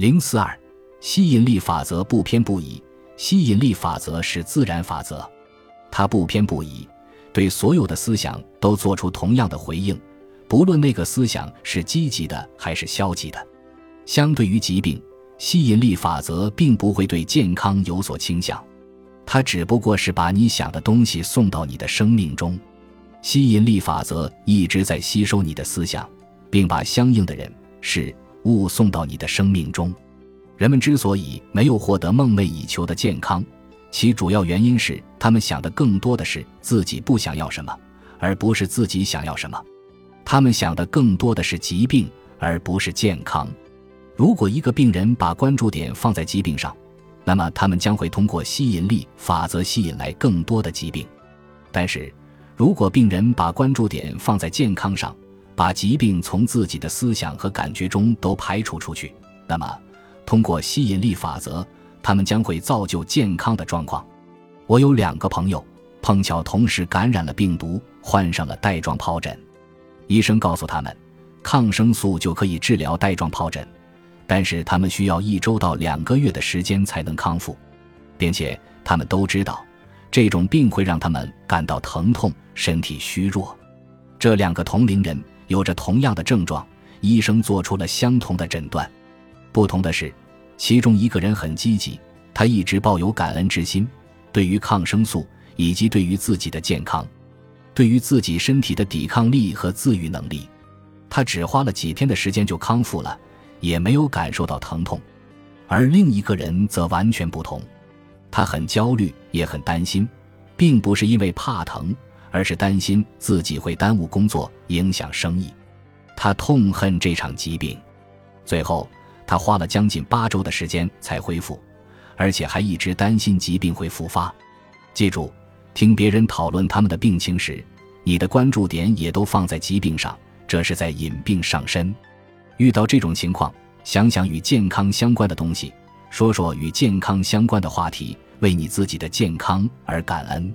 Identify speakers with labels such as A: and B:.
A: 零四二，吸引力法则不偏不倚。吸引力法则是自然法则，它不偏不倚，对所有的思想都做出同样的回应，不论那个思想是积极的还是消极的。相对于疾病，吸引力法则并不会对健康有所倾向，它只不过是把你想的东西送到你的生命中。吸引力法则一直在吸收你的思想，并把相应的人事物送到你的生命中。人们之所以没有获得梦寐以求的健康，其主要原因是他们想的更多的是自己不想要什么，而不是自己想要什么。他们想的更多的是疾病，而不是健康。如果一个病人把关注点放在疾病上，那么他们将会通过吸引力法则吸引来更多的疾病。但是，如果病人把关注点放在健康上，把疾病从自己的思想和感觉中都排除出去，那么。通过吸引力法则，他们将会造就健康的状况。我有两个朋友，碰巧同时感染了病毒，患上了带状疱疹。医生告诉他们，抗生素就可以治疗带状疱疹，但是他们需要一周到两个月的时间才能康复，并且他们都知道，这种病会让他们感到疼痛、身体虚弱。这两个同龄人有着同样的症状，医生做出了相同的诊断。不同的是，其中一个人很积极，他一直抱有感恩之心，对于抗生素以及对于自己的健康，对于自己身体的抵抗力和自愈能力，他只花了几天的时间就康复了，也没有感受到疼痛。而另一个人则完全不同，他很焦虑，也很担心，并不是因为怕疼，而是担心自己会耽误工作，影响生意。他痛恨这场疾病，最后。他花了将近八周的时间才恢复，而且还一直担心疾病会复发。记住，听别人讨论他们的病情时，你的关注点也都放在疾病上，这是在引病上身。遇到这种情况，想想与健康相关的东西，说说与健康相关的话题，为你自己的健康而感恩。